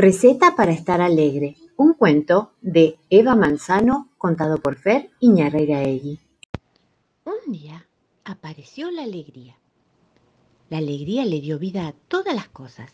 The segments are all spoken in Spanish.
Receta para estar alegre, un cuento de Eva Manzano contado por Fer Iñarreiraegui. Un día apareció la alegría. La alegría le dio vida a todas las cosas.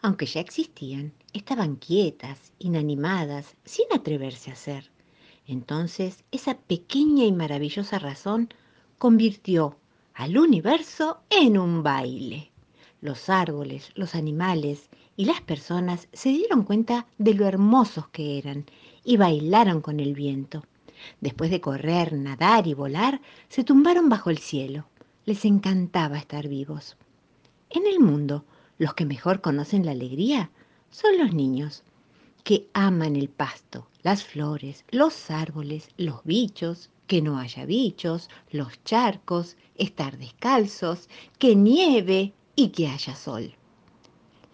Aunque ya existían, estaban quietas, inanimadas, sin atreverse a ser. Entonces esa pequeña y maravillosa razón convirtió al universo en un baile. Los árboles, los animales y las personas se dieron cuenta de lo hermosos que eran y bailaron con el viento. Después de correr, nadar y volar, se tumbaron bajo el cielo. Les encantaba estar vivos. En el mundo, los que mejor conocen la alegría son los niños, que aman el pasto, las flores, los árboles, los bichos, que no haya bichos, los charcos, estar descalzos, que nieve y que haya sol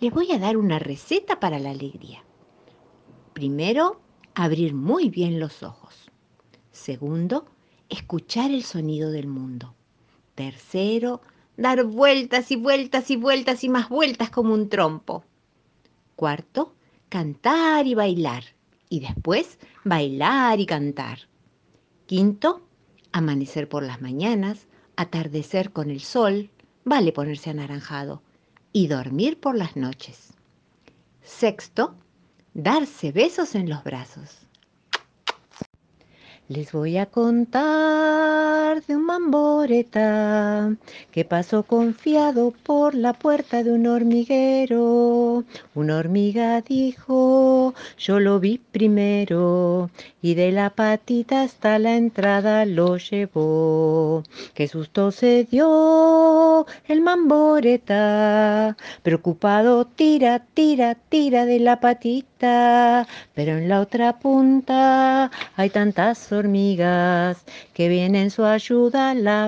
les voy a dar una receta para la alegría. Primero, abrir muy bien los ojos. Segundo, escuchar el sonido del mundo. Tercero, dar vueltas y vueltas y vueltas y más vueltas como un trompo. Cuarto, cantar y bailar. Y después, bailar y cantar. Quinto, amanecer por las mañanas, atardecer con el sol, vale ponerse anaranjado y dormir por las noches. Sexto, darse besos en los brazos. Les voy a contar de un que pasó confiado por la puerta de un hormiguero. Una hormiga dijo, yo lo vi primero y de la patita hasta la entrada lo llevó. Qué susto se dio el mamboreta, preocupado tira, tira, tira de la patita, pero en la otra punta hay tantas hormigas que viene en su ayuda la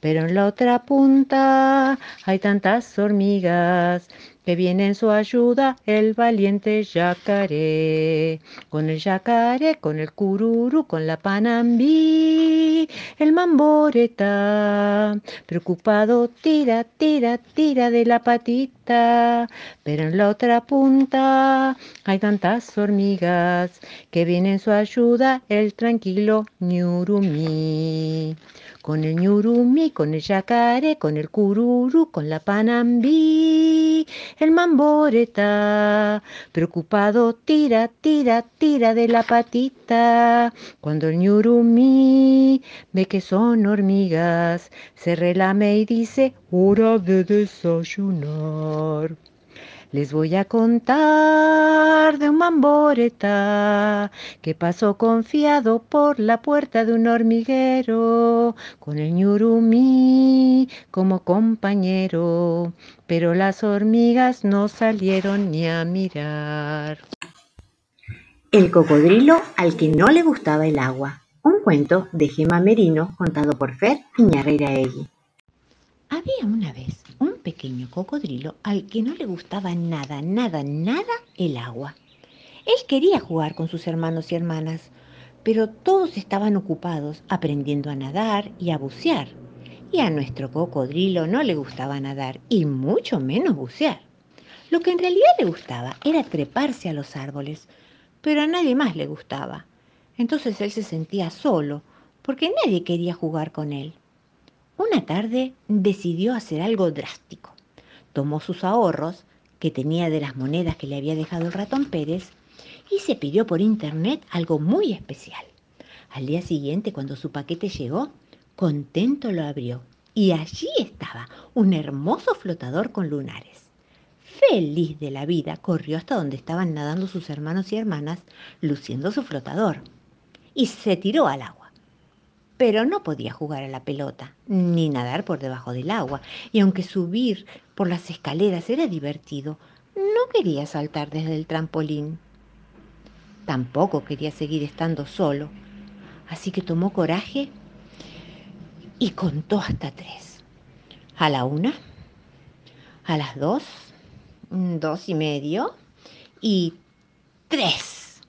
pero en la otra punta hay tantas hormigas que viene en su ayuda el valiente yacaré. Con el yacaré, con el cururu, con la panambí, el mamboreta, preocupado tira, tira, tira de la patita, pero en la otra punta hay tantas hormigas que viene en su ayuda el tranquilo ñurumí con el ñurumí, con el yacaré, con el cururu, con la panambí, el mamboreta, preocupado tira, tira, tira de la patita, cuando el ñurumí ve que son hormigas, se relame y dice, hora de desayunar. Les voy a contar de un mamboreta que pasó confiado por la puerta de un hormiguero con el ñurumí como compañero, pero las hormigas no salieron ni a mirar. El cocodrilo al que no le gustaba el agua. Un cuento de Gema Merino contado por Fer Iñarreiraegui. Había una vez pequeño cocodrilo al que no le gustaba nada, nada, nada el agua. Él quería jugar con sus hermanos y hermanas, pero todos estaban ocupados aprendiendo a nadar y a bucear. Y a nuestro cocodrilo no le gustaba nadar y mucho menos bucear. Lo que en realidad le gustaba era treparse a los árboles, pero a nadie más le gustaba. Entonces él se sentía solo, porque nadie quería jugar con él. Una tarde decidió hacer algo drástico. Tomó sus ahorros, que tenía de las monedas que le había dejado el ratón Pérez, y se pidió por internet algo muy especial. Al día siguiente, cuando su paquete llegó, contento lo abrió y allí estaba un hermoso flotador con lunares. Feliz de la vida, corrió hasta donde estaban nadando sus hermanos y hermanas, luciendo su flotador, y se tiró al agua pero no podía jugar a la pelota, ni nadar por debajo del agua, y aunque subir por las escaleras era divertido, no quería saltar desde el trampolín. Tampoco quería seguir estando solo, así que tomó coraje y contó hasta tres. A la una, a las dos, dos y medio y tres.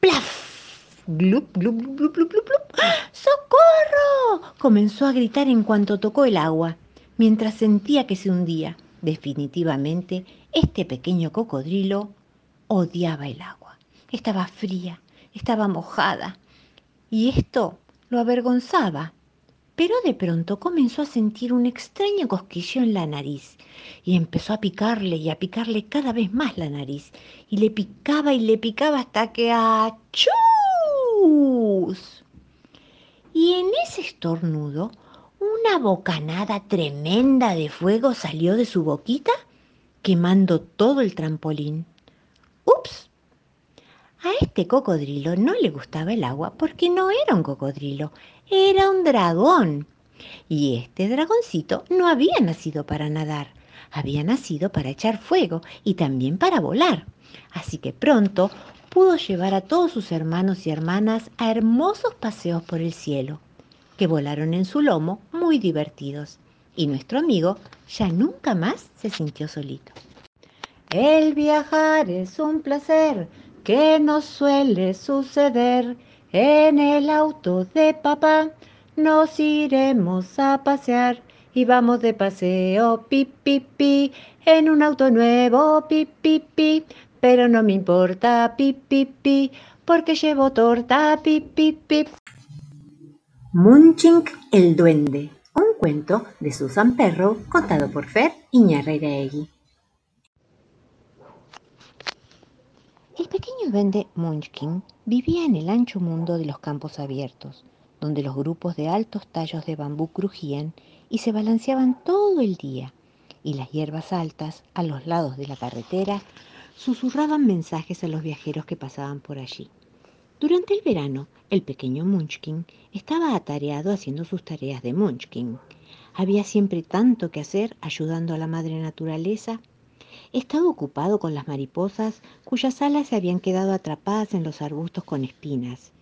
¡Plaf! ¡Glup, glup, glup, glup, glup, ¡Socorro! Comenzó a gritar en cuanto tocó el agua, mientras sentía que se hundía. Definitivamente, este pequeño cocodrilo odiaba el agua. Estaba fría, estaba mojada, y esto lo avergonzaba. Pero de pronto comenzó a sentir un extraño cosquillo en la nariz y empezó a picarle y a picarle cada vez más la nariz y le picaba y le picaba hasta que ¡achú! Y en ese estornudo, una bocanada tremenda de fuego salió de su boquita, quemando todo el trampolín. ¡Ups! A este cocodrilo no le gustaba el agua porque no era un cocodrilo, era un dragón. Y este dragoncito no había nacido para nadar, había nacido para echar fuego y también para volar. Así que pronto pudo llevar a todos sus hermanos y hermanas a hermosos paseos por el cielo, que volaron en su lomo muy divertidos. Y nuestro amigo ya nunca más se sintió solito. El viajar es un placer que nos suele suceder. En el auto de papá nos iremos a pasear y vamos de paseo, pi, pi, en un auto nuevo, pi, pi, pero no me importa, pip, pip, pip, porque llevo torta, pip, pip, pip. Munching el duende, un cuento de Susan Perro contado por Fer Egui. El pequeño duende Munchkin vivía en el ancho mundo de los campos abiertos, donde los grupos de altos tallos de bambú crujían y se balanceaban todo el día, y las hierbas altas a los lados de la carretera susurraban mensajes a los viajeros que pasaban por allí. Durante el verano, el pequeño Munchkin estaba atareado haciendo sus tareas de Munchkin. Había siempre tanto que hacer ayudando a la madre naturaleza. Estaba ocupado con las mariposas cuyas alas se habían quedado atrapadas en los arbustos con espinas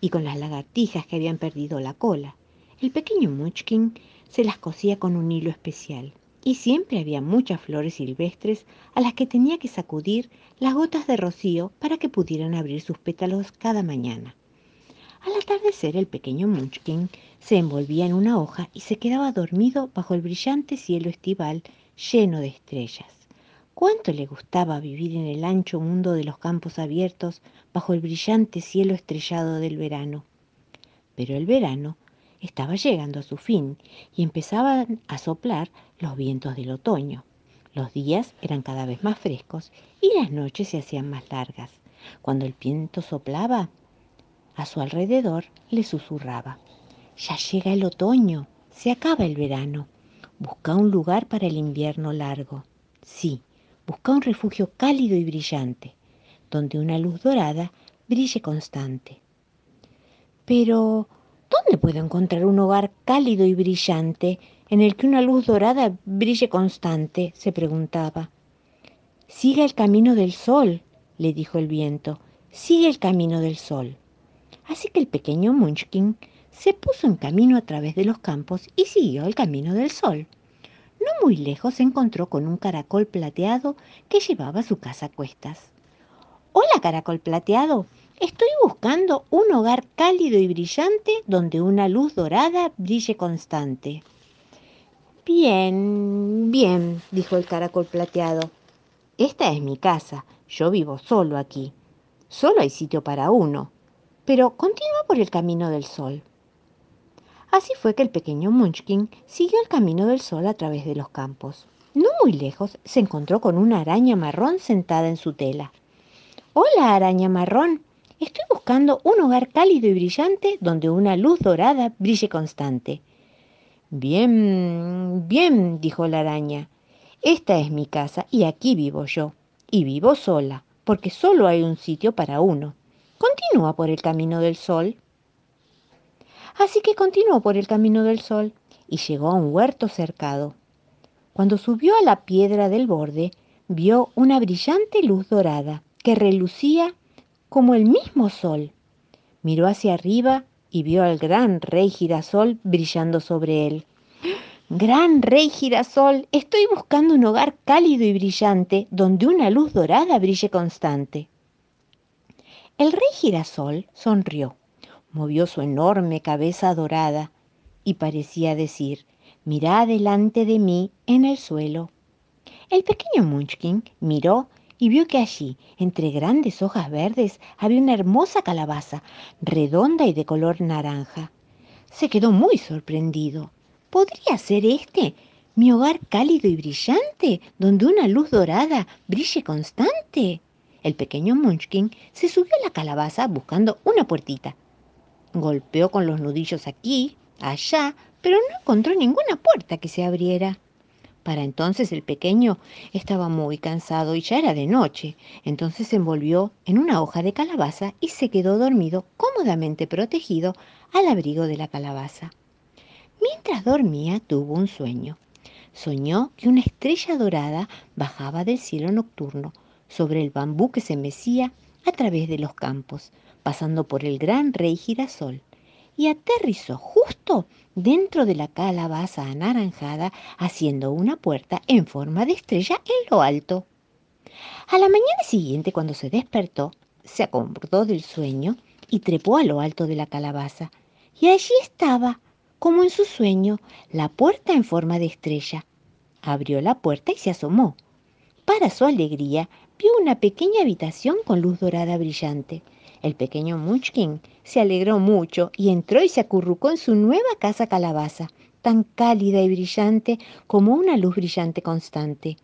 y con las lagartijas que habían perdido la cola. El pequeño Munchkin se las cosía con un hilo especial y siempre había muchas flores silvestres a las que tenía que sacudir las gotas de rocío para que pudieran abrir sus pétalos cada mañana. Al atardecer el pequeño Munchkin se envolvía en una hoja y se quedaba dormido bajo el brillante cielo estival lleno de estrellas. Cuánto le gustaba vivir en el ancho mundo de los campos abiertos bajo el brillante cielo estrellado del verano. Pero el verano estaba llegando a su fin y empezaban a soplar los vientos del otoño. Los días eran cada vez más frescos y las noches se hacían más largas. Cuando el viento soplaba, a su alrededor le susurraba, ya llega el otoño, se acaba el verano, busca un lugar para el invierno largo. Sí, busca un refugio cálido y brillante, donde una luz dorada brille constante. Pero, ¿Dónde puedo encontrar un hogar cálido y brillante en el que una luz dorada brille constante? se preguntaba. Sigue el camino del sol, le dijo el viento, sigue el camino del sol. Así que el pequeño Munchkin se puso en camino a través de los campos y siguió el camino del sol. No muy lejos se encontró con un caracol plateado que llevaba su casa a cuestas. Hola, caracol plateado, Estoy buscando un hogar cálido y brillante donde una luz dorada brille constante. Bien, bien, dijo el caracol plateado. Esta es mi casa. Yo vivo solo aquí. Solo hay sitio para uno. Pero continúa por el camino del sol. Así fue que el pequeño Munchkin siguió el camino del sol a través de los campos. No muy lejos se encontró con una araña marrón sentada en su tela. Hola, araña marrón, Estoy buscando un hogar cálido y brillante donde una luz dorada brille constante. Bien, bien, dijo la araña. Esta es mi casa y aquí vivo yo. Y vivo sola, porque solo hay un sitio para uno. Continúa por el camino del sol. Así que continuó por el camino del sol y llegó a un huerto cercado. Cuando subió a la piedra del borde, vio una brillante luz dorada que relucía como el mismo sol. Miró hacia arriba y vio al gran rey girasol brillando sobre él. Gran rey girasol, estoy buscando un hogar cálido y brillante donde una luz dorada brille constante. El rey girasol sonrió, movió su enorme cabeza dorada y parecía decir, mira delante de mí en el suelo. El pequeño Munchkin miró y vio que allí, entre grandes hojas verdes, había una hermosa calabaza, redonda y de color naranja. Se quedó muy sorprendido. ¿Podría ser este mi hogar cálido y brillante, donde una luz dorada brille constante? El pequeño Munchkin se subió a la calabaza buscando una puertita. Golpeó con los nudillos aquí, allá, pero no encontró ninguna puerta que se abriera. Para entonces el pequeño estaba muy cansado y ya era de noche. Entonces se envolvió en una hoja de calabaza y se quedó dormido cómodamente protegido al abrigo de la calabaza. Mientras dormía tuvo un sueño. Soñó que una estrella dorada bajaba del cielo nocturno sobre el bambú que se mecía a través de los campos, pasando por el gran rey girasol y aterrizó justo dentro de la calabaza anaranjada, haciendo una puerta en forma de estrella en lo alto. A la mañana siguiente, cuando se despertó, se acordó del sueño y trepó a lo alto de la calabaza. Y allí estaba, como en su sueño, la puerta en forma de estrella. Abrió la puerta y se asomó. Para su alegría, vio una pequeña habitación con luz dorada brillante. El pequeño Munchkin se alegró mucho y entró y se acurrucó en su nueva casa calabaza, tan cálida y brillante como una luz brillante constante.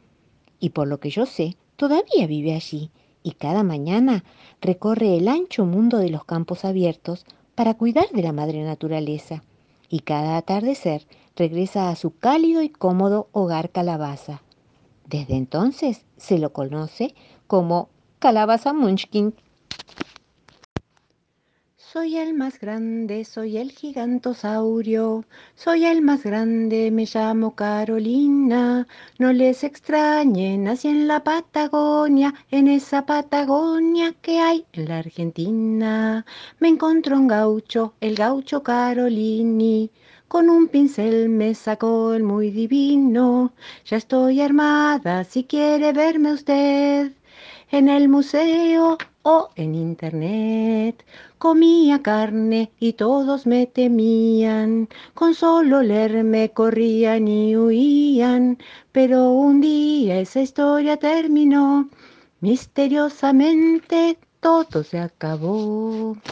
Y por lo que yo sé, todavía vive allí y cada mañana recorre el ancho mundo de los campos abiertos para cuidar de la madre naturaleza. Y cada atardecer regresa a su cálido y cómodo hogar calabaza. Desde entonces se lo conoce como Calabaza Munchkin. Soy el más grande, soy el gigantosaurio, soy el más grande, me llamo Carolina. No les extrañen, nací en la Patagonia, en esa Patagonia que hay en la Argentina. Me encontró un gaucho, el gaucho Carolini. Con un pincel me sacó el muy divino. Ya estoy armada, si quiere verme usted en el museo o en internet. Comía carne y todos me temían, con solo leerme corrían y huían, pero un día esa historia terminó, misteriosamente todo se acabó.